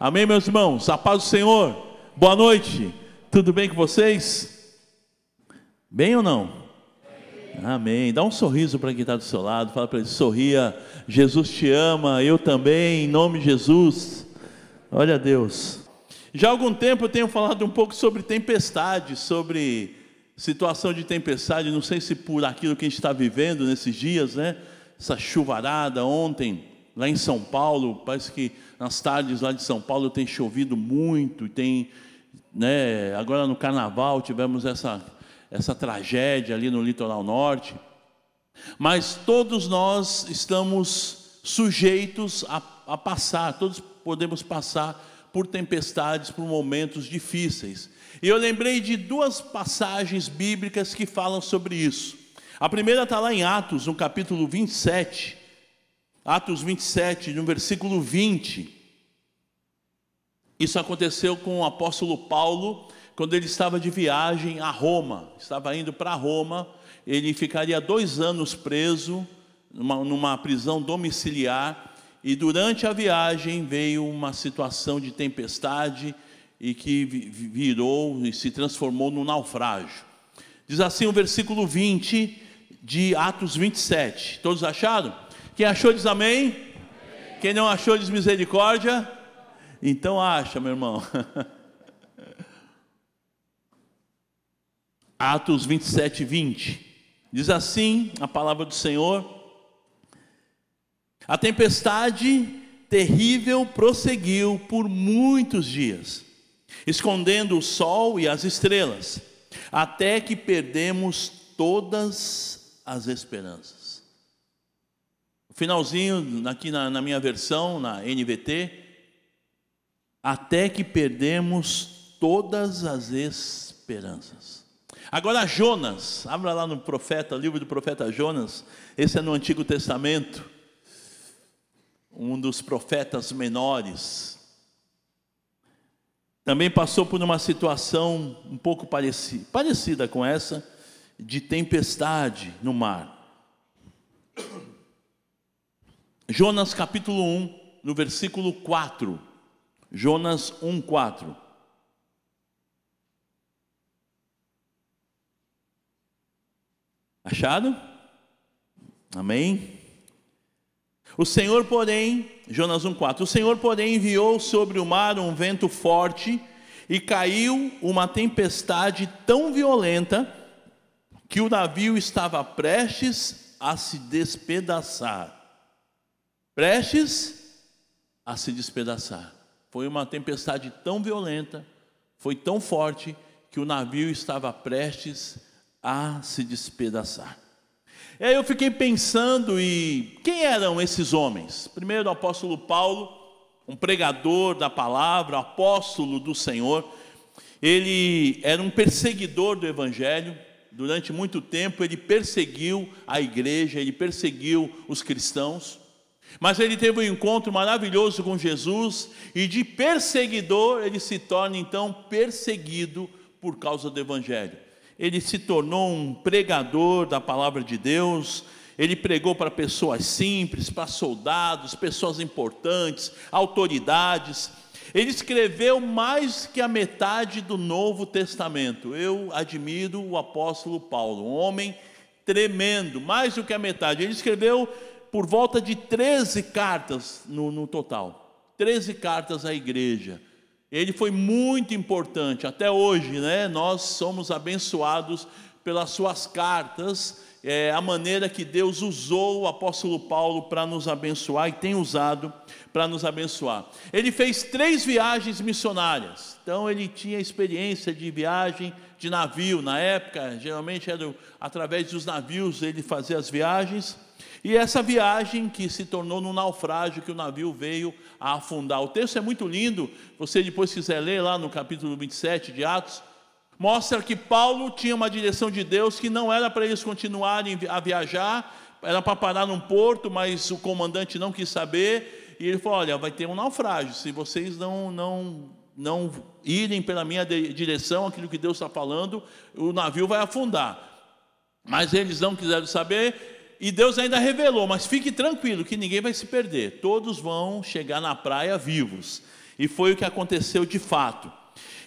Amém, meus irmãos? A paz do Senhor. Boa noite. Tudo bem com vocês? Bem ou não? Amém. Dá um sorriso para quem está do seu lado. Fala para ele: sorria. Jesus te ama. Eu também, em nome de Jesus. Olha a Deus. Já há algum tempo eu tenho falado um pouco sobre tempestade, sobre situação de tempestade. Não sei se por aquilo que a gente está vivendo nesses dias, né? Essa chuvarada ontem, lá em São Paulo. Parece que nas tardes lá de São Paulo tem chovido muito. Tem, né? Agora no carnaval tivemos essa essa tragédia ali no litoral norte. Mas todos nós estamos sujeitos a, a passar, todos podemos passar por tempestades, por momentos difíceis. E eu lembrei de duas passagens bíblicas que falam sobre isso. A primeira está lá em Atos, no capítulo 27. Atos 27, no versículo 20. Isso aconteceu com o apóstolo Paulo quando ele estava de viagem a Roma, estava indo para Roma, ele ficaria dois anos preso numa, numa prisão domiciliar, e durante a viagem veio uma situação de tempestade e que virou e se transformou num naufrágio. Diz assim o versículo 20 de Atos 27. Todos acharam? Quem achou diz amém? Quem não achou diz misericórdia? Então acha, meu irmão. Atos 27, 20. Diz assim a palavra do Senhor: A tempestade terrível prosseguiu por muitos dias, escondendo o sol e as estrelas, até que perdemos todas as esperanças. Finalzinho, aqui na, na minha versão, na NVT, até que perdemos todas as esperanças. Agora Jonas, abra lá no profeta, livro do profeta Jonas, esse é no Antigo Testamento, um dos profetas menores. Também passou por uma situação um pouco parecida, parecida com essa, de tempestade no mar. Jonas capítulo 1, no versículo 4. Jonas 1, 4. Achado? Amém? O Senhor, porém, Jonas 1,4: O Senhor, porém, enviou sobre o mar um vento forte e caiu uma tempestade tão violenta que o navio estava prestes a se despedaçar. Prestes a se despedaçar. Foi uma tempestade tão violenta, foi tão forte, que o navio estava prestes a se despedaçar. E aí eu fiquei pensando e quem eram esses homens? Primeiro o apóstolo Paulo, um pregador da palavra, apóstolo do Senhor. Ele era um perseguidor do evangelho. Durante muito tempo ele perseguiu a igreja, ele perseguiu os cristãos. Mas ele teve um encontro maravilhoso com Jesus e de perseguidor ele se torna então perseguido por causa do evangelho ele se tornou um pregador da palavra de Deus, ele pregou para pessoas simples, para soldados, pessoas importantes, autoridades. Ele escreveu mais que a metade do Novo Testamento. Eu admiro o apóstolo Paulo, um homem tremendo, mais do que a metade. Ele escreveu por volta de 13 cartas no, no total 13 cartas à igreja. Ele foi muito importante. Até hoje, né, nós somos abençoados pelas suas cartas, é, a maneira que Deus usou o apóstolo Paulo para nos abençoar e tem usado para nos abençoar. Ele fez três viagens missionárias, então ele tinha experiência de viagem de navio. Na época, geralmente era através dos navios ele fazia as viagens. E essa viagem que se tornou num naufrágio que o navio veio a afundar. O texto é muito lindo, você depois quiser ler lá no capítulo 27 de Atos, mostra que Paulo tinha uma direção de Deus que não era para eles continuarem a viajar, era para parar num porto, mas o comandante não quis saber, e ele falou: "Olha, vai ter um naufrágio, se vocês não não não irem pela minha direção, aquilo que Deus está falando, o navio vai afundar." Mas eles não quiseram saber, e Deus ainda revelou, mas fique tranquilo que ninguém vai se perder, todos vão chegar na praia vivos. E foi o que aconteceu de fato.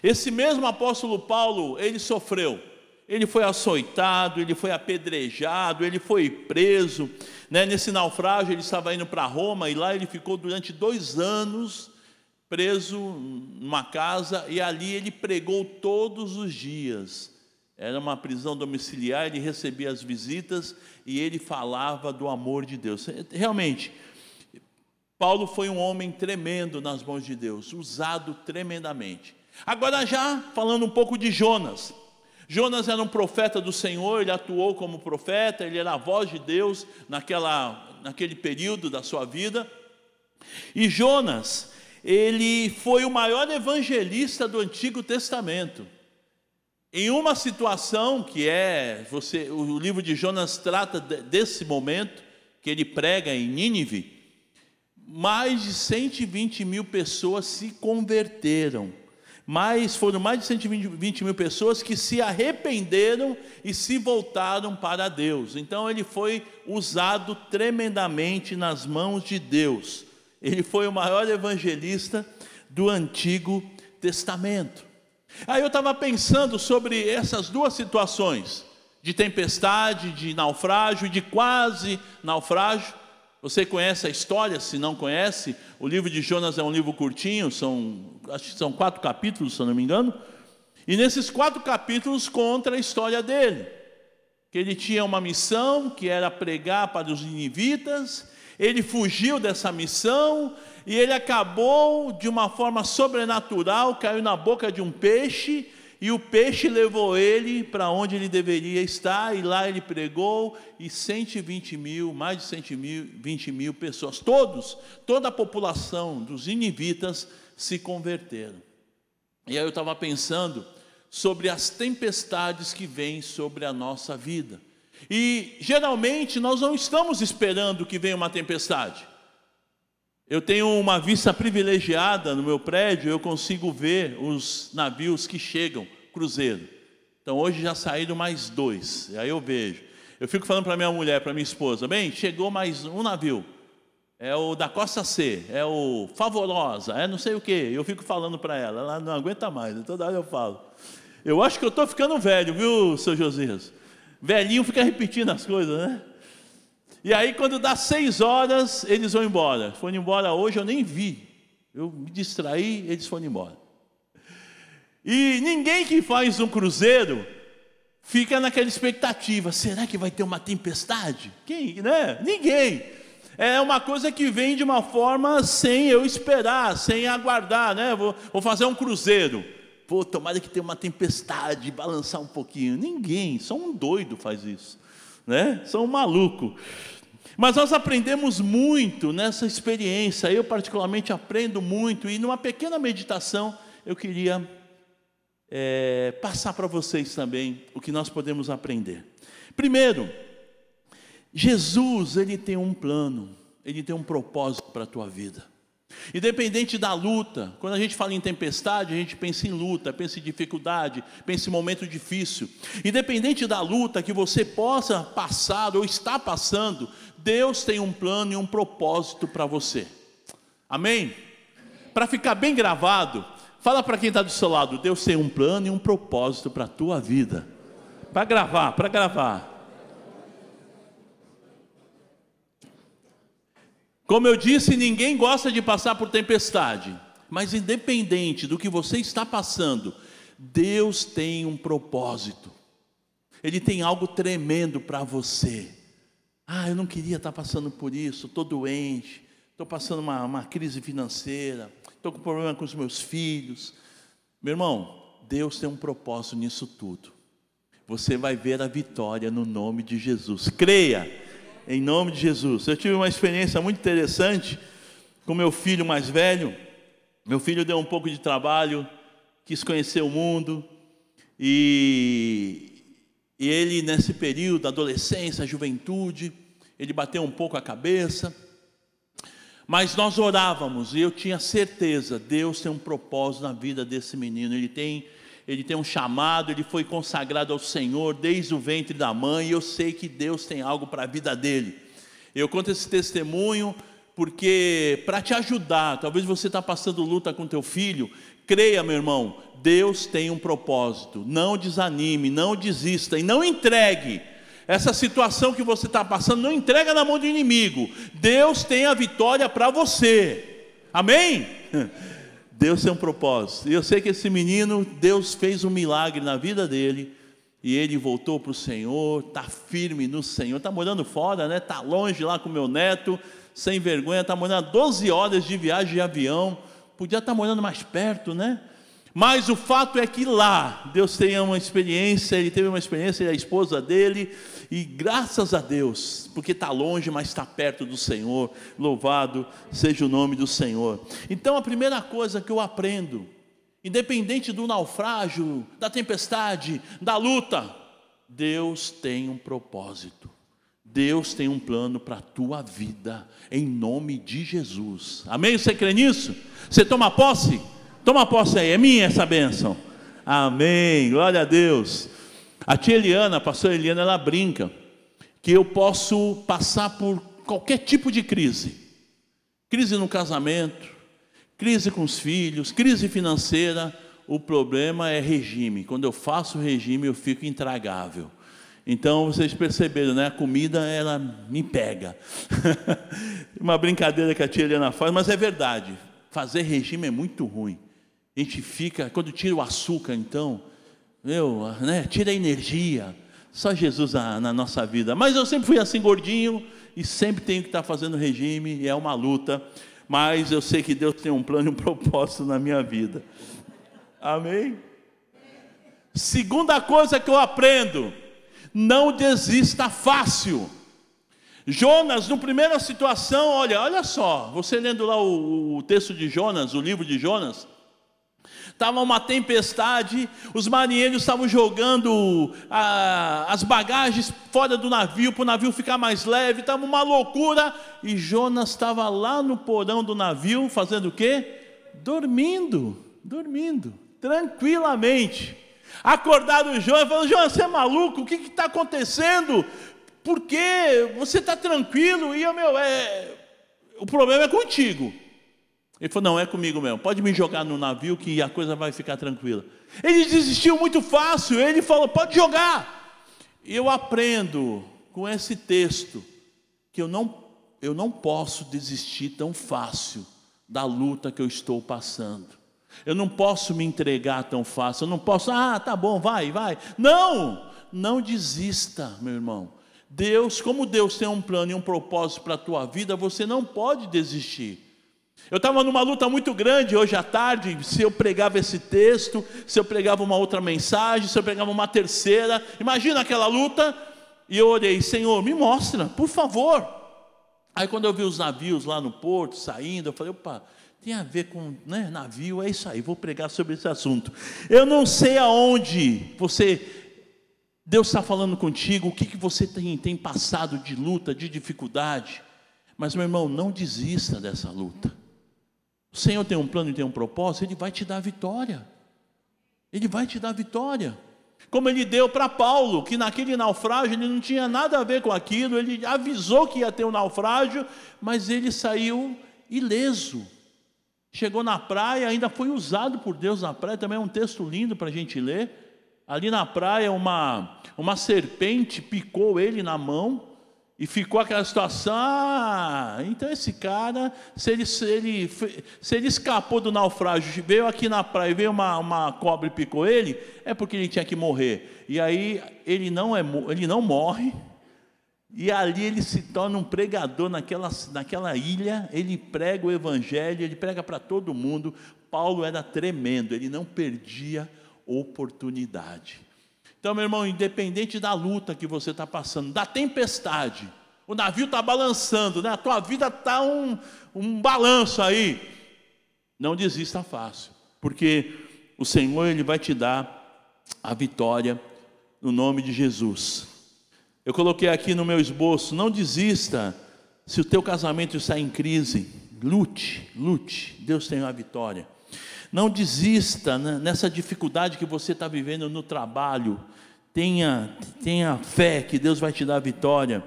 Esse mesmo apóstolo Paulo, ele sofreu. Ele foi açoitado, ele foi apedrejado, ele foi preso. Né? Nesse naufrágio, ele estava indo para Roma e lá ele ficou durante dois anos preso numa casa e ali ele pregou todos os dias. Era uma prisão domiciliar, ele recebia as visitas e ele falava do amor de Deus. Realmente, Paulo foi um homem tremendo nas mãos de Deus, usado tremendamente. Agora, já falando um pouco de Jonas. Jonas era um profeta do Senhor, ele atuou como profeta, ele era a voz de Deus naquela, naquele período da sua vida. E Jonas, ele foi o maior evangelista do Antigo Testamento. Em uma situação que é, você, o livro de Jonas trata desse momento que ele prega em Nínive, mais de 120 mil pessoas se converteram. Mais, foram mais de 120 mil pessoas que se arrependeram e se voltaram para Deus. Então ele foi usado tremendamente nas mãos de Deus. Ele foi o maior evangelista do Antigo Testamento. Aí eu estava pensando sobre essas duas situações, de tempestade, de naufrágio, de quase naufrágio. Você conhece a história? Se não conhece, o livro de Jonas é um livro curtinho, são, acho que são quatro capítulos, se eu não me engano. E nesses quatro capítulos conta a história dele. Que ele tinha uma missão que era pregar para os ninivitas, ele fugiu dessa missão e ele acabou de uma forma sobrenatural, caiu na boca de um peixe e o peixe levou ele para onde ele deveria estar, e lá ele pregou, e 120 mil, mais de 120 mil pessoas, todos, toda a população dos inivitas se converteram. E aí eu estava pensando sobre as tempestades que vêm sobre a nossa vida. E geralmente nós não estamos esperando que venha uma tempestade. Eu tenho uma vista privilegiada no meu prédio, eu consigo ver os navios que chegam, cruzeiro. Então hoje já saíram mais dois, e aí eu vejo. Eu fico falando para minha mulher, para minha esposa, bem, chegou mais um navio. É o da Costa C, é o Favorosa, é não sei o quê. Eu fico falando para ela, ela não aguenta mais, toda hora eu falo. Eu acho que eu estou ficando velho, viu, seu Josias? Velhinho fica repetindo as coisas, né? E aí, quando dá seis horas, eles vão embora. Foram embora hoje, eu nem vi. Eu me distraí, eles foram embora. E ninguém que faz um cruzeiro fica naquela expectativa: será que vai ter uma tempestade? Quem, né? Ninguém. É uma coisa que vem de uma forma sem eu esperar, sem aguardar, né? Vou, vou fazer um cruzeiro. Pô, tomara que tenha uma tempestade, balançar um pouquinho. Ninguém, só um doido faz isso, né? Só um maluco. Mas nós aprendemos muito nessa experiência. Eu particularmente aprendo muito e numa pequena meditação eu queria é, passar para vocês também o que nós podemos aprender. Primeiro, Jesus ele tem um plano, ele tem um propósito para a tua vida. Independente da luta, quando a gente fala em tempestade, a gente pensa em luta, pensa em dificuldade, pensa em momento difícil. Independente da luta que você possa passar ou está passando, Deus tem um plano e um propósito para você. Amém? Para ficar bem gravado, fala para quem está do seu lado: Deus tem um plano e um propósito para a tua vida. Para gravar, para gravar. Como eu disse, ninguém gosta de passar por tempestade, mas independente do que você está passando, Deus tem um propósito. Ele tem algo tremendo para você. Ah, eu não queria estar passando por isso, estou doente, estou passando uma, uma crise financeira, estou com problema com os meus filhos. Meu irmão, Deus tem um propósito nisso tudo. Você vai ver a vitória no nome de Jesus. Creia em nome de Jesus. Eu tive uma experiência muito interessante com meu filho mais velho. Meu filho deu um pouco de trabalho, quis conhecer o mundo, e, e ele, nesse período, adolescência, juventude, ele bateu um pouco a cabeça, mas nós orávamos e eu tinha certeza, Deus tem um propósito na vida desse menino, ele tem ele tem um chamado, ele foi consagrado ao Senhor desde o ventre da mãe, e eu sei que Deus tem algo para a vida dele. Eu conto esse testemunho porque para te ajudar, talvez você está passando luta com teu filho, creia, meu irmão, Deus tem um propósito. Não desanime, não desista e não entregue. Essa situação que você está passando, não entrega na mão do inimigo. Deus tem a vitória para você. Amém? Deus tem um propósito. E eu sei que esse menino, Deus fez um milagre na vida dele. E ele voltou para o Senhor, está firme no Senhor, está morando fora, né? Está longe lá com meu neto, sem vergonha, está morando 12 horas de viagem de avião. Podia estar tá morando mais perto, né? Mas o fato é que lá Deus tem uma experiência, ele teve uma experiência, ele é a esposa dele, e graças a Deus, porque está longe, mas está perto do Senhor, louvado seja o nome do Senhor. Então a primeira coisa que eu aprendo, independente do naufrágio, da tempestade, da luta, Deus tem um propósito. Deus tem um plano para a tua vida, em nome de Jesus. Amém? Você crê nisso? Você toma posse? Toma posse aí, é minha essa bênção. Amém, glória a Deus. A tia Eliana, a pastora Eliana, ela brinca que eu posso passar por qualquer tipo de crise. Crise no casamento, crise com os filhos, crise financeira. O problema é regime. Quando eu faço regime, eu fico intragável. Então vocês perceberam, né? A comida ela me pega. Uma brincadeira que a tia Eliana faz, mas é verdade. Fazer regime é muito ruim. A gente fica, quando tira o açúcar, então, meu, né, tira a energia. Só Jesus na, na, nossa vida. Mas eu sempre fui assim gordinho e sempre tenho que estar fazendo regime, e é uma luta. Mas eu sei que Deus tem um plano e um propósito na minha vida. Amém? Segunda coisa que eu aprendo: não desista fácil. Jonas, na primeira situação, olha, olha só, você lendo lá o, o texto de Jonas, o livro de Jonas, Estava uma tempestade, os marinheiros estavam jogando ah, as bagagens fora do navio para o navio ficar mais leve, estava uma loucura. E Jonas estava lá no porão do navio fazendo o quê? Dormindo, dormindo, tranquilamente. Acordaram o Jonas e falaram: Jonas, você é maluco? O que está acontecendo? Por quê? Você está tranquilo? E eu, meu, é... o problema é contigo. Ele falou: Não, é comigo mesmo, pode me jogar no navio que a coisa vai ficar tranquila. Ele desistiu muito fácil, ele falou: Pode jogar. Eu aprendo com esse texto que eu não, eu não posso desistir tão fácil da luta que eu estou passando. Eu não posso me entregar tão fácil, eu não posso, ah, tá bom, vai, vai. Não, não desista, meu irmão. Deus, como Deus tem um plano e um propósito para a tua vida, você não pode desistir. Eu estava numa luta muito grande hoje à tarde, se eu pregava esse texto, se eu pregava uma outra mensagem, se eu pregava uma terceira. Imagina aquela luta. E eu orei, Senhor, me mostra, por favor. Aí quando eu vi os navios lá no porto saindo, eu falei, opa, tem a ver com né, navio, é isso aí, vou pregar sobre esse assunto. Eu não sei aonde você, Deus está falando contigo, o que, que você tem, tem passado de luta, de dificuldade. Mas, meu irmão, não desista dessa luta. O Senhor tem um plano e tem um propósito, Ele vai te dar vitória. Ele vai te dar vitória. Como ele deu para Paulo, que naquele naufrágio ele não tinha nada a ver com aquilo, ele avisou que ia ter um naufrágio, mas ele saiu ileso. Chegou na praia, ainda foi usado por Deus na praia, também é um texto lindo para a gente ler. Ali na praia, uma, uma serpente picou ele na mão, e ficou aquela situação, ah, então esse cara, se ele, se ele, se ele escapou do naufrágio, veio aqui na praia, veio uma, uma cobra e picou ele, é porque ele tinha que morrer. E aí ele não, é, ele não morre, e ali ele se torna um pregador naquela, naquela ilha, ele prega o evangelho, ele prega para todo mundo. Paulo era tremendo, ele não perdia oportunidade. Então, meu irmão, independente da luta que você está passando, da tempestade, o navio está balançando, né? a tua vida está um, um balanço aí. Não desista fácil, porque o Senhor ele vai te dar a vitória no nome de Jesus. Eu coloquei aqui no meu esboço: não desista se o teu casamento está em crise, lute, lute, Deus tem a vitória. Não desista né, nessa dificuldade que você está vivendo no trabalho. Tenha, tenha fé que Deus vai te dar vitória.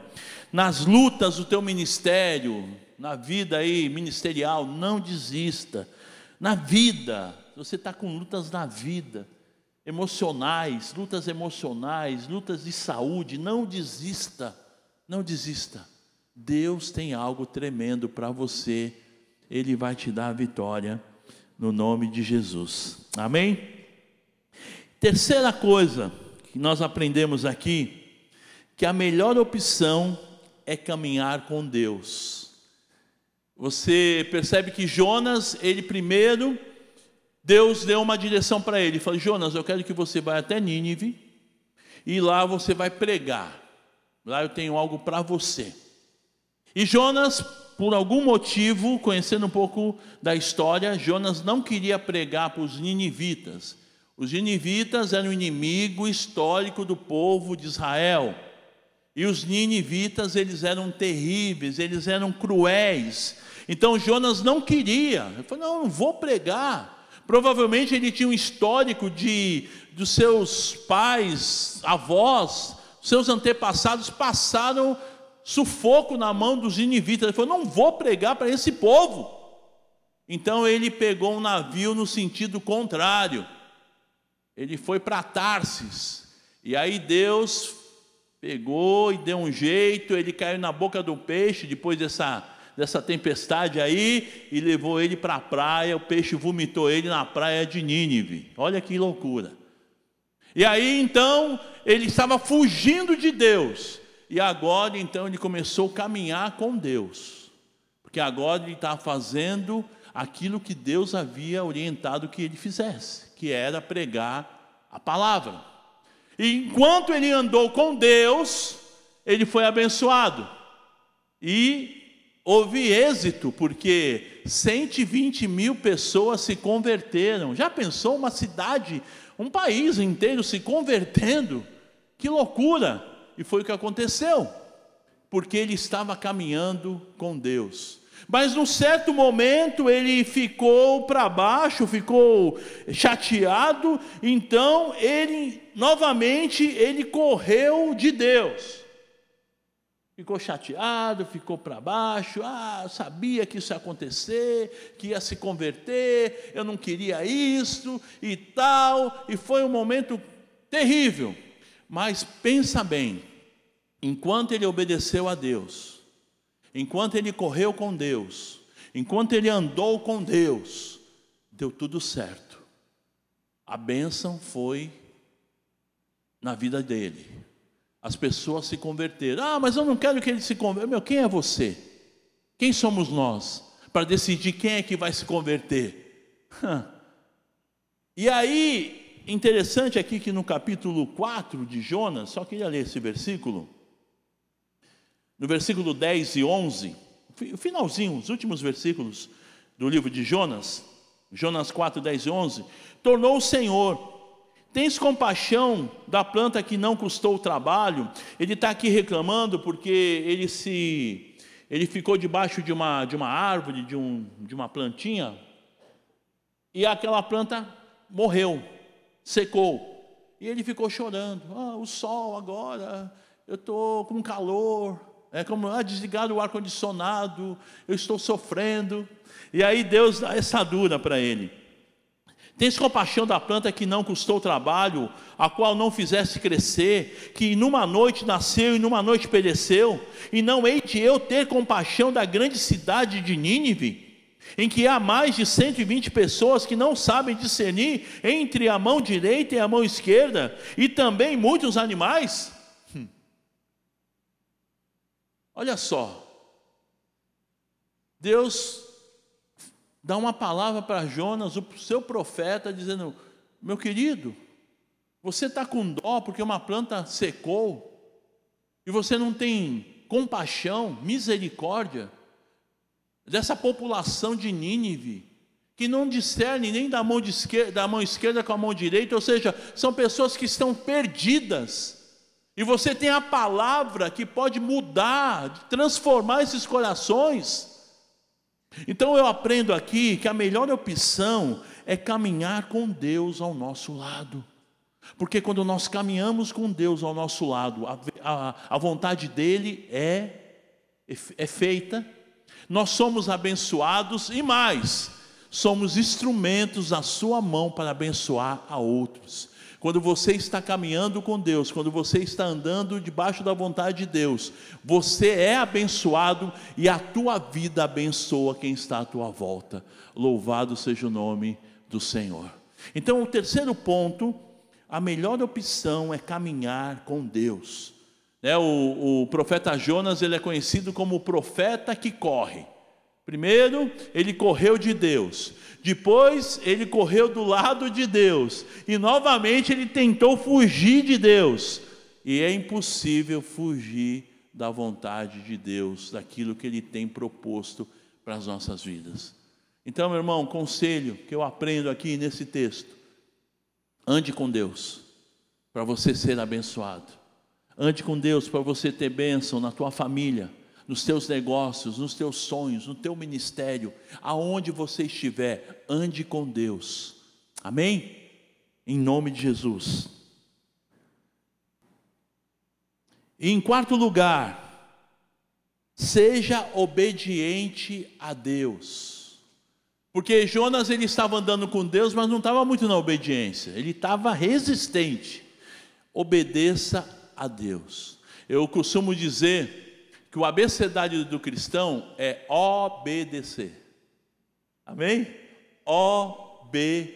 Nas lutas do teu ministério, na vida aí ministerial, não desista. Na vida, você está com lutas na vida, emocionais, lutas emocionais, lutas de saúde, não desista, não desista. Deus tem algo tremendo para você, Ele vai te dar a vitória no nome de Jesus. Amém? Terceira coisa que nós aprendemos aqui, que a melhor opção é caminhar com Deus. Você percebe que Jonas, ele primeiro, Deus deu uma direção para ele. Falou: Jonas, eu quero que você vá até Nínive e lá você vai pregar. Lá eu tenho algo para você. E Jonas, por algum motivo, conhecendo um pouco da história, Jonas não queria pregar para os ninivitas. Os ninivitas eram o inimigo histórico do povo de Israel. E os ninivitas, eles eram terríveis, eles eram cruéis. Então Jonas não queria. Ele falou: "Não, não vou pregar". Provavelmente ele tinha um histórico de dos seus pais, avós, seus antepassados passaram sufoco na mão dos ninivitas. Ele falou: "Não vou pregar para esse povo". Então ele pegou um navio no sentido contrário. Ele foi para Tarsis. E aí Deus pegou e deu um jeito, ele caiu na boca do peixe depois dessa, dessa tempestade aí e levou ele para a praia. O peixe vomitou ele na praia de Nínive. Olha que loucura. E aí então ele estava fugindo de Deus. E agora então ele começou a caminhar com Deus. Porque agora ele estava fazendo aquilo que Deus havia orientado que ele fizesse, que era pregar a palavra. E enquanto ele andou com Deus, ele foi abençoado. E houve êxito, porque 120 mil pessoas se converteram. Já pensou uma cidade, um país inteiro se convertendo? Que loucura! E foi o que aconteceu, porque ele estava caminhando com Deus. Mas num certo momento ele ficou para baixo, ficou chateado, então ele novamente ele correu de Deus. Ficou chateado, ficou para baixo, ah, sabia que isso ia acontecer, que ia se converter, eu não queria isso e tal, e foi um momento terrível. Mas pensa bem, enquanto ele obedeceu a Deus, enquanto ele correu com Deus, enquanto ele andou com Deus, deu tudo certo. A bênção foi na vida dele. As pessoas se converteram. Ah, mas eu não quero que ele se converta. Meu, quem é você? Quem somos nós para decidir quem é que vai se converter? E aí, interessante aqui que no capítulo 4 de Jonas, só queria ler esse versículo no versículo 10 e 11, o finalzinho, os últimos versículos do livro de Jonas, Jonas 4, 10 e 11, tornou o Senhor, tens compaixão da planta que não custou o trabalho, ele está aqui reclamando porque ele se, ele ficou debaixo de uma, de uma árvore, de, um, de uma plantinha, e aquela planta morreu, secou, e ele ficou chorando, ah, o sol agora, eu estou com calor, é como, ah, desligar o ar-condicionado, eu estou sofrendo. E aí Deus dá essa dura para ele. Tens compaixão da planta que não custou trabalho, a qual não fizeste crescer, que numa noite nasceu e numa noite pereceu, e não hei de eu ter compaixão da grande cidade de Nínive, em que há mais de 120 pessoas que não sabem discernir entre a mão direita e a mão esquerda, e também muitos animais? Olha só, Deus dá uma palavra para Jonas, o seu profeta, dizendo: Meu querido, você está com dó porque uma planta secou, e você não tem compaixão, misericórdia dessa população de Nínive, que não discerne nem da mão, esquerda, da mão esquerda com a mão direita, ou seja, são pessoas que estão perdidas e você tem a palavra que pode mudar, transformar esses corações. Então eu aprendo aqui que a melhor opção é caminhar com Deus ao nosso lado. Porque quando nós caminhamos com Deus ao nosso lado, a, a, a vontade dele é, é feita. Nós somos abençoados e mais, somos instrumentos na sua mão para abençoar a outros. Quando você está caminhando com Deus, quando você está andando debaixo da vontade de Deus, você é abençoado e a tua vida abençoa quem está à tua volta. Louvado seja o nome do Senhor. Então, o terceiro ponto, a melhor opção é caminhar com Deus. É, o, o profeta Jonas ele é conhecido como o profeta que corre. Primeiro, ele correu de Deus. Depois, ele correu do lado de Deus. E novamente, ele tentou fugir de Deus. E é impossível fugir da vontade de Deus, daquilo que ele tem proposto para as nossas vidas. Então, meu irmão, conselho que eu aprendo aqui nesse texto: ande com Deus, para você ser abençoado. Ande com Deus para você ter bênção na tua família nos teus negócios, nos teus sonhos, no teu ministério, aonde você estiver, ande com Deus. Amém? Em nome de Jesus. E em quarto lugar, seja obediente a Deus. Porque Jonas ele estava andando com Deus, mas não estava muito na obediência. Ele estava resistente. Obedeça a Deus. Eu costumo dizer que o abecedário do cristão é obedecer. Amém? Obedecer.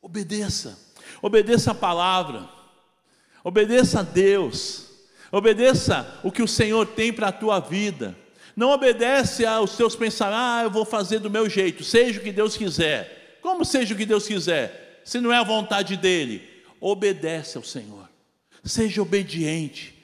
Obedeça. Obedeça a palavra. Obedeça a Deus. Obedeça o que o Senhor tem para a tua vida. Não obedece aos teus pensamentos, ah, eu vou fazer do meu jeito, seja o que Deus quiser. Como seja o que Deus quiser? Se não é a vontade dele, obedece ao Senhor. Seja obediente.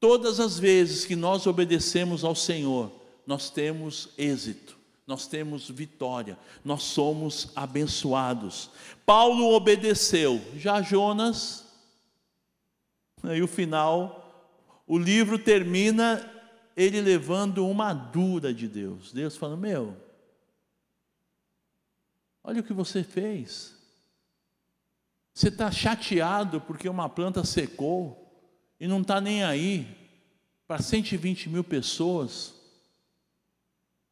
Todas as vezes que nós obedecemos ao Senhor, nós temos êxito, nós temos vitória, nós somos abençoados. Paulo obedeceu, já Jonas, e o final, o livro termina ele levando uma dura de Deus. Deus falando: Meu, olha o que você fez. Você está chateado porque uma planta secou e não está nem aí para 120 mil pessoas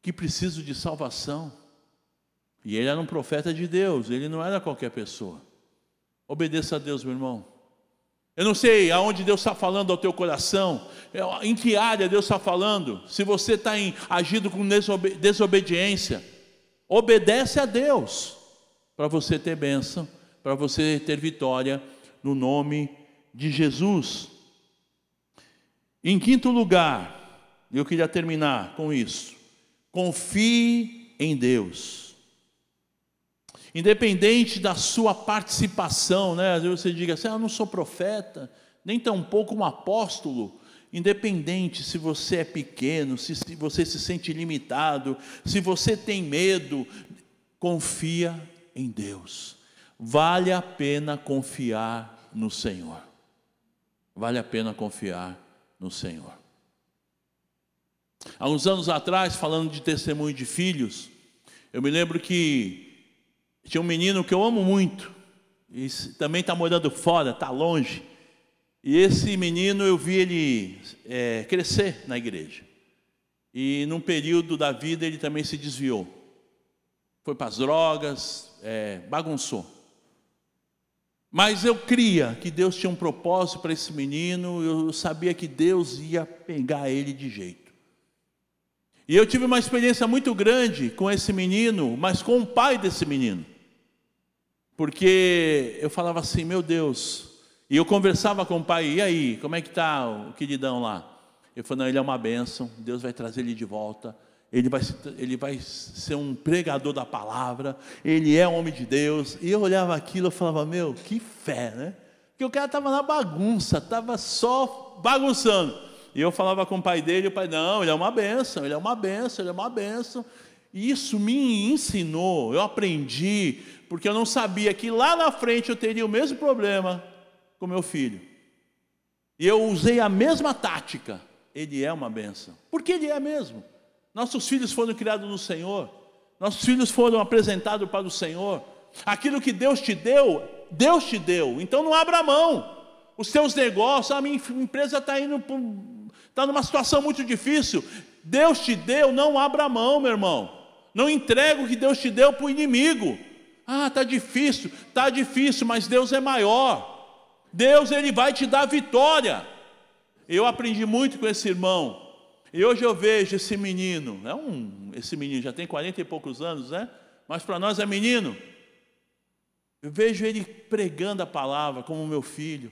que precisam de salvação. E ele era um profeta de Deus, ele não era qualquer pessoa. Obedeça a Deus, meu irmão. Eu não sei aonde Deus está falando ao teu coração, em que área Deus está falando, se você está agindo com desobediência, obedece a Deus, para você ter bênção, para você ter vitória, no nome de Jesus. Em quinto lugar, eu queria terminar com isso. Confie em Deus. Independente da sua participação, né? Às vezes você diga assim: ah, eu não sou profeta, nem tampouco um apóstolo. Independente se você é pequeno, se você se sente limitado, se você tem medo, confia em Deus. Vale a pena confiar no Senhor. Vale a pena confiar no Senhor. Há uns anos atrás, falando de testemunho de filhos, eu me lembro que tinha um menino que eu amo muito, e também está morando fora, está longe. E esse menino eu vi ele é, crescer na igreja. E num período da vida ele também se desviou. Foi para as drogas, é, bagunçou. Mas eu cria que Deus tinha um propósito para esse menino, eu sabia que Deus ia pegar ele de jeito. E eu tive uma experiência muito grande com esse menino, mas com o pai desse menino. Porque eu falava assim, meu Deus, e eu conversava com o pai, e aí, como é que está o queridão lá? Ele falou, não, ele é uma bênção, Deus vai trazer ele de volta ele vai, ele vai ser um pregador da palavra, ele é homem de Deus. E eu olhava aquilo e falava, meu, que fé, né? Porque o cara estava na bagunça, estava só bagunçando. E eu falava com o pai dele, e o pai, não, ele é uma benção, ele é uma benção, ele é uma benção. E isso me ensinou, eu aprendi, porque eu não sabia que lá na frente eu teria o mesmo problema com meu filho. E eu usei a mesma tática. Ele é uma benção. Porque ele é mesmo. Nossos filhos foram criados no Senhor. Nossos filhos foram apresentados para o Senhor. Aquilo que Deus te deu, Deus te deu. Então não abra mão. Os seus negócios, a minha empresa está indo, está numa situação muito difícil. Deus te deu, não abra mão, meu irmão. Não entrega o que Deus te deu para o inimigo. Ah, tá difícil, tá difícil, mas Deus é maior. Deus ele vai te dar vitória. Eu aprendi muito com esse irmão. E hoje eu vejo esse menino, é um, esse menino já tem 40 e poucos anos, né? Mas para nós é menino. Eu vejo ele pregando a palavra como meu filho,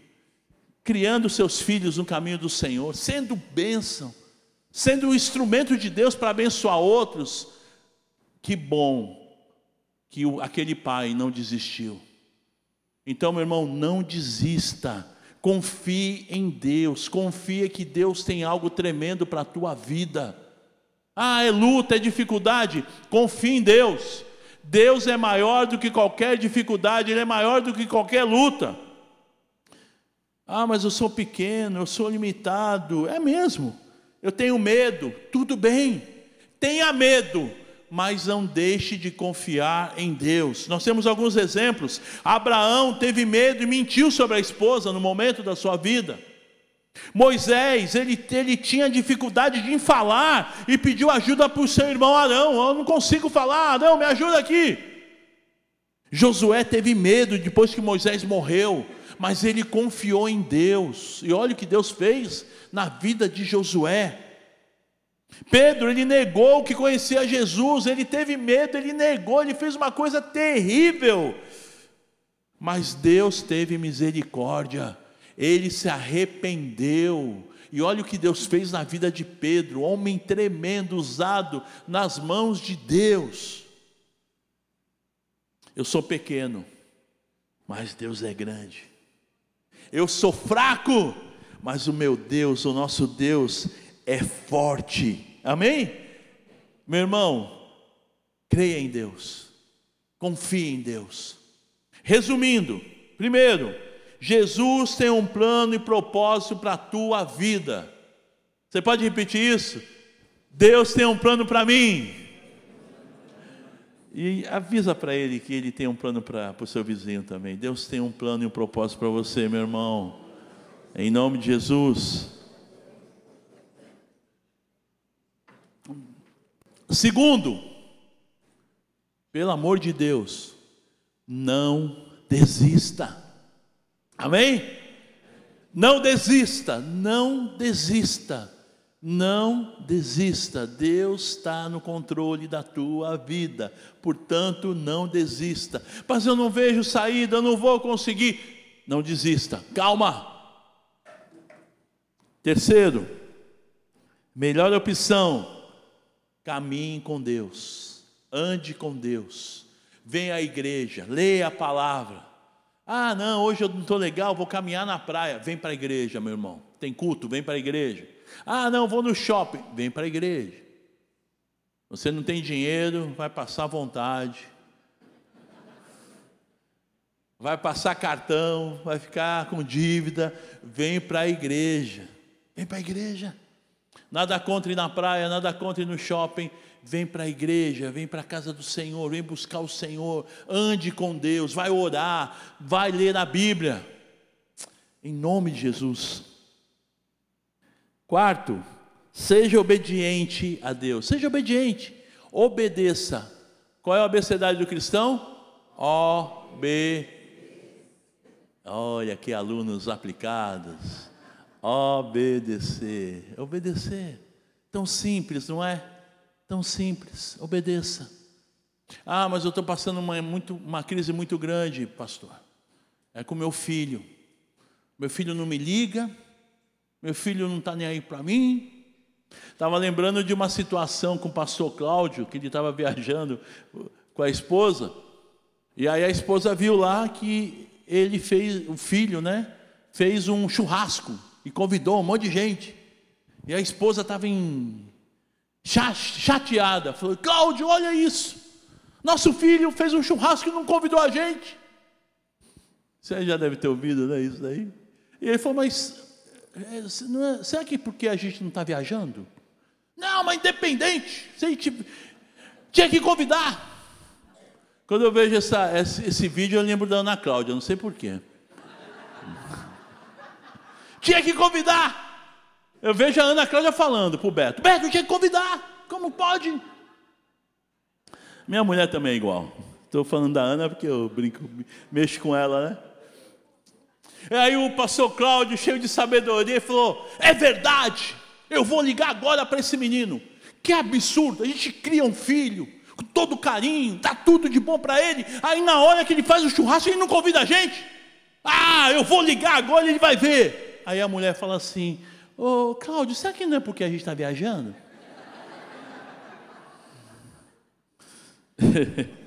criando seus filhos no caminho do Senhor, sendo bênção, sendo um instrumento de Deus para abençoar outros. Que bom que aquele pai não desistiu. Então, meu irmão, não desista. Confie em Deus, confia que Deus tem algo tremendo para a tua vida. Ah, é luta, é dificuldade. Confie em Deus. Deus é maior do que qualquer dificuldade, Ele é maior do que qualquer luta. Ah, mas eu sou pequeno, eu sou limitado. É mesmo. Eu tenho medo. Tudo bem. Tenha medo, mas não deixe de confiar em Deus. Nós temos alguns exemplos. Abraão teve medo e mentiu sobre a esposa no momento da sua vida. Moisés, ele, ele tinha dificuldade de falar e pediu ajuda para o seu irmão Arão. Eu não consigo falar, Arão, me ajuda aqui. Josué teve medo depois que Moisés morreu, mas ele confiou em Deus. E olha o que Deus fez na vida de Josué. Pedro, ele negou que conhecia Jesus, ele teve medo, ele negou, ele fez uma coisa terrível. Mas Deus teve misericórdia, ele se arrependeu. E olha o que Deus fez na vida de Pedro, homem tremendo, usado nas mãos de Deus. Eu sou pequeno, mas Deus é grande. Eu sou fraco, mas o meu Deus, o nosso Deus, é forte. Amém? Meu irmão, creia em Deus, confie em Deus. Resumindo, primeiro, Jesus tem um plano e propósito para a tua vida. Você pode repetir isso? Deus tem um plano para mim. E avisa para ele que ele tem um plano para o seu vizinho também. Deus tem um plano e um propósito para você, meu irmão. Em nome de Jesus. Segundo, pelo amor de Deus, não desista. Amém? Não desista, não desista, não desista. Deus está no controle da tua vida, portanto, não desista. Mas eu não vejo saída, eu não vou conseguir. Não desista, calma. Terceiro, melhor opção Caminhe com Deus, ande com Deus, venha à igreja, leia a palavra. Ah, não, hoje eu não estou legal, vou caminhar na praia. Vem para a igreja, meu irmão. Tem culto, vem para a igreja. Ah, não, vou no shopping. Vem para a igreja. Você não tem dinheiro, vai passar vontade. Vai passar cartão, vai ficar com dívida. Vem para a igreja. Vem para a igreja. Nada contra ir na praia, nada contra ir no shopping. Vem para a igreja, vem para a casa do Senhor, vem buscar o Senhor, ande com Deus, vai orar, vai ler a Bíblia. Em nome de Jesus. Quarto, seja obediente a Deus. Seja obediente, obedeça. Qual é a obediência do cristão? O B. Olha que alunos aplicados. Obedecer. Obedecer. Tão simples, não é? Tão simples. Obedeça. Ah, mas eu estou passando uma, muito, uma crise muito grande, pastor. É com meu filho. Meu filho não me liga. Meu filho não está nem aí para mim. Estava lembrando de uma situação com o pastor Cláudio, que ele estava viajando com a esposa. E aí a esposa viu lá que ele fez, o filho, né? Fez um churrasco e convidou um monte de gente. E a esposa estava em chateada, falou: Cláudio, olha isso. Nosso filho fez um churrasco e não convidou a gente. Você já deve ter ouvido, né? Isso daí. E ele falou: Mas é, é, será que porque a gente não está viajando? Não, mas independente. Você tinha que convidar. Quando eu vejo essa, esse, esse vídeo, eu lembro da Ana Cláudia, não sei porquê. Tinha que convidar. Eu vejo a Ana Cláudia falando para o Beto: Beto, tinha que convidar, como pode? Minha mulher também é igual. Estou falando da Ana porque eu brinco, mexo com ela, né? E aí o pastor Cláudio, cheio de sabedoria, falou: É verdade, eu vou ligar agora para esse menino. Que absurdo, a gente cria um filho com todo carinho, dá tudo de bom para ele. Aí na hora que ele faz o churrasco, ele não convida a gente. Ah, eu vou ligar agora, ele vai ver. Aí a mulher fala assim: Ô Cláudio, será que não é porque a gente está viajando?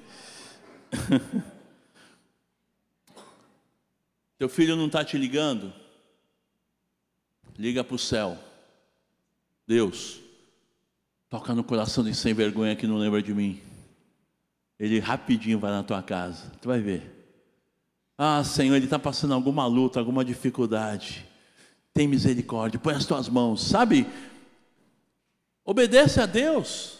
Teu filho não está te ligando? Liga para o céu. Deus, toca no coração de sem vergonha que não lembra de mim. Ele rapidinho vai na tua casa. Tu vai ver. Ah, Senhor, ele está passando alguma luta, alguma dificuldade. Tem misericórdia, põe as tuas mãos, sabe? Obedece a Deus.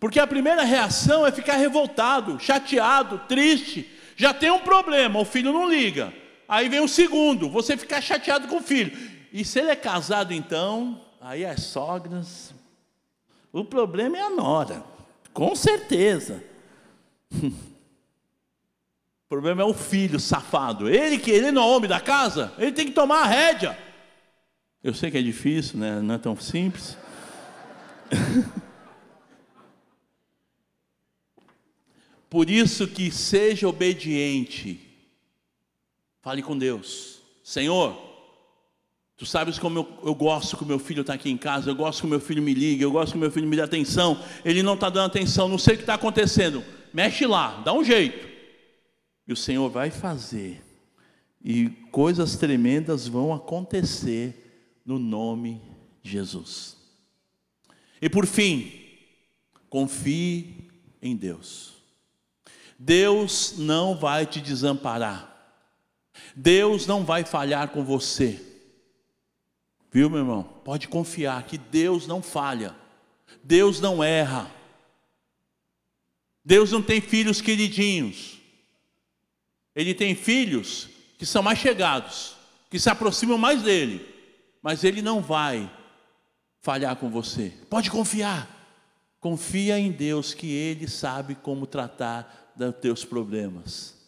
Porque a primeira reação é ficar revoltado, chateado, triste. Já tem um problema, o filho não liga. Aí vem o segundo, você ficar chateado com o filho. E se ele é casado, então, aí as sogras. O problema é a nora, com certeza. o problema é o filho safado. Ele que ele não é homem da casa, ele tem que tomar a rédea. Eu sei que é difícil, né? não é tão simples. Por isso que seja obediente. Fale com Deus. Senhor, tu sabes como eu, eu gosto que o meu filho está aqui em casa, eu gosto que o meu filho me ligue, eu gosto que o meu filho me dê atenção. Ele não está dando atenção, não sei o que está acontecendo. Mexe lá, dá um jeito. E o Senhor vai fazer. E coisas tremendas vão acontecer no nome de Jesus. E por fim, confie em Deus. Deus não vai te desamparar. Deus não vai falhar com você. Viu, meu irmão? Pode confiar que Deus não falha. Deus não erra. Deus não tem filhos queridinhos. Ele tem filhos que são mais chegados, que se aproximam mais dele. Mas ele não vai falhar com você. Pode confiar. Confia em Deus que ele sabe como tratar dos teus problemas.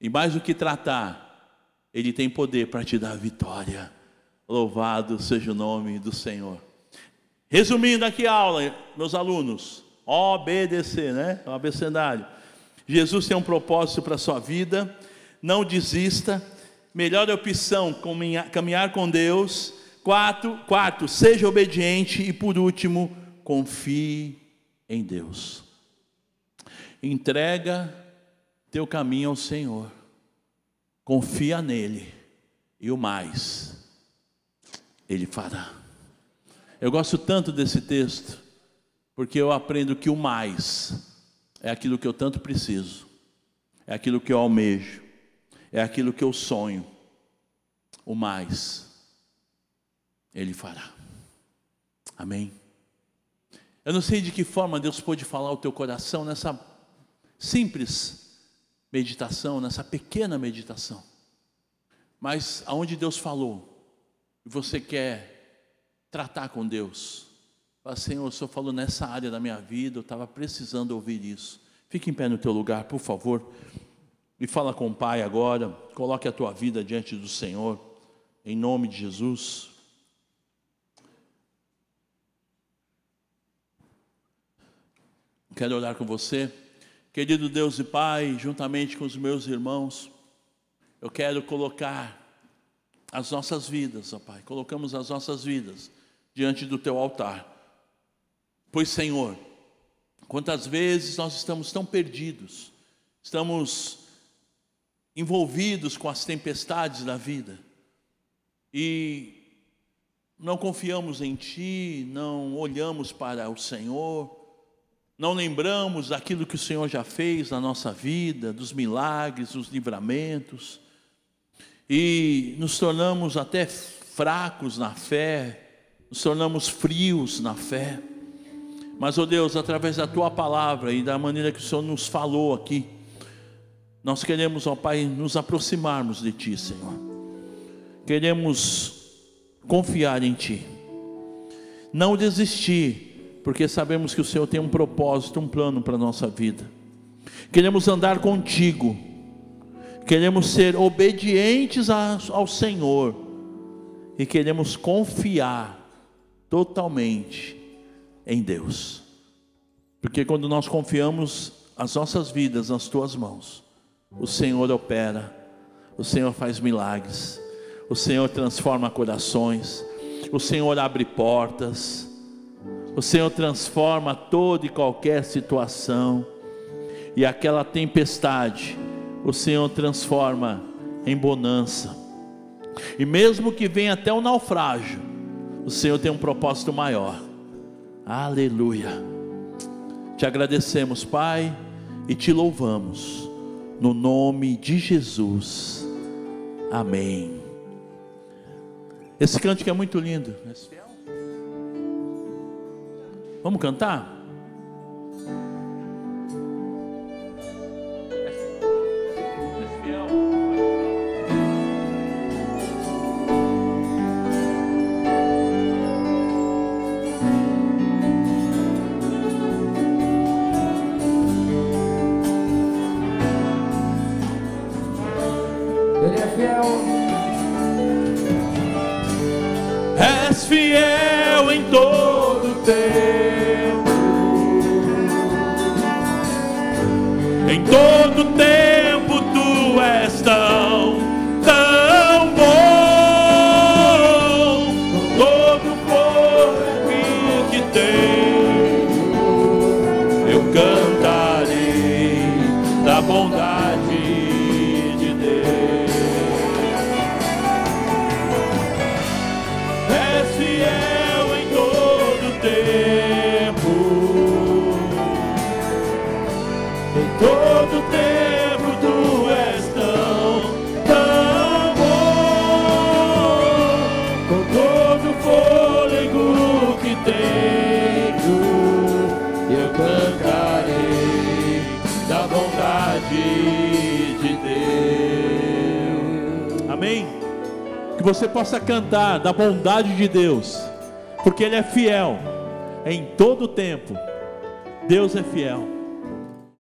E mais do que tratar, Ele tem poder para te dar vitória. Louvado seja o nome do Senhor. Resumindo aqui a aula, meus alunos, obedecer, né? O abecedário. Jesus tem um propósito para a sua vida, não desista. Melhor opção, caminhar com Deus. Quarto, quarto, seja obediente. E por último, confie em Deus. Entrega teu caminho ao Senhor. Confia nele. E o mais, ele fará. Eu gosto tanto desse texto, porque eu aprendo que o mais é aquilo que eu tanto preciso, é aquilo que eu almejo, é aquilo que eu sonho. O mais, ele fará. Amém? Eu não sei de que forma Deus pode falar o teu coração nessa simples meditação, nessa pequena meditação. Mas aonde Deus falou, e você quer tratar com Deus, fala, Senhor, o Senhor falou nessa área da minha vida, eu estava precisando ouvir isso. Fique em pé no teu lugar, por favor, e fala com o Pai agora, coloque a tua vida diante do Senhor, em nome de Jesus. Quero orar com você. Querido Deus e Pai, juntamente com os meus irmãos, eu quero colocar as nossas vidas, ó Pai, colocamos as nossas vidas diante do Teu altar. Pois, Senhor, quantas vezes nós estamos tão perdidos, estamos envolvidos com as tempestades da vida e não confiamos em Ti, não olhamos para o Senhor, não lembramos daquilo que o Senhor já fez na nossa vida, dos milagres, dos livramentos, e nos tornamos até fracos na fé, nos tornamos frios na fé. Mas, oh Deus, através da tua palavra e da maneira que o Senhor nos falou aqui, nós queremos, ó Pai, nos aproximarmos de Ti, Senhor. Queremos confiar em Ti. não desistir, porque sabemos que o Senhor tem um propósito, um plano para a nossa vida. Queremos andar contigo, queremos ser obedientes ao Senhor e queremos confiar totalmente em Deus. Porque quando nós confiamos as nossas vidas nas tuas mãos, o Senhor opera, o Senhor faz milagres, o Senhor transforma corações, o Senhor abre portas, o Senhor transforma toda e qualquer situação, e aquela tempestade, o Senhor transforma em bonança. E mesmo que venha até o naufrágio, o Senhor tem um propósito maior. Aleluia. Te agradecemos, Pai, e te louvamos, no nome de Jesus. Amém. Esse cântico é muito lindo. Vamos cantar? fiel em todo tempo. Em todo tempo. Você possa cantar da bondade de Deus, porque Ele é fiel em todo o tempo. Deus é fiel.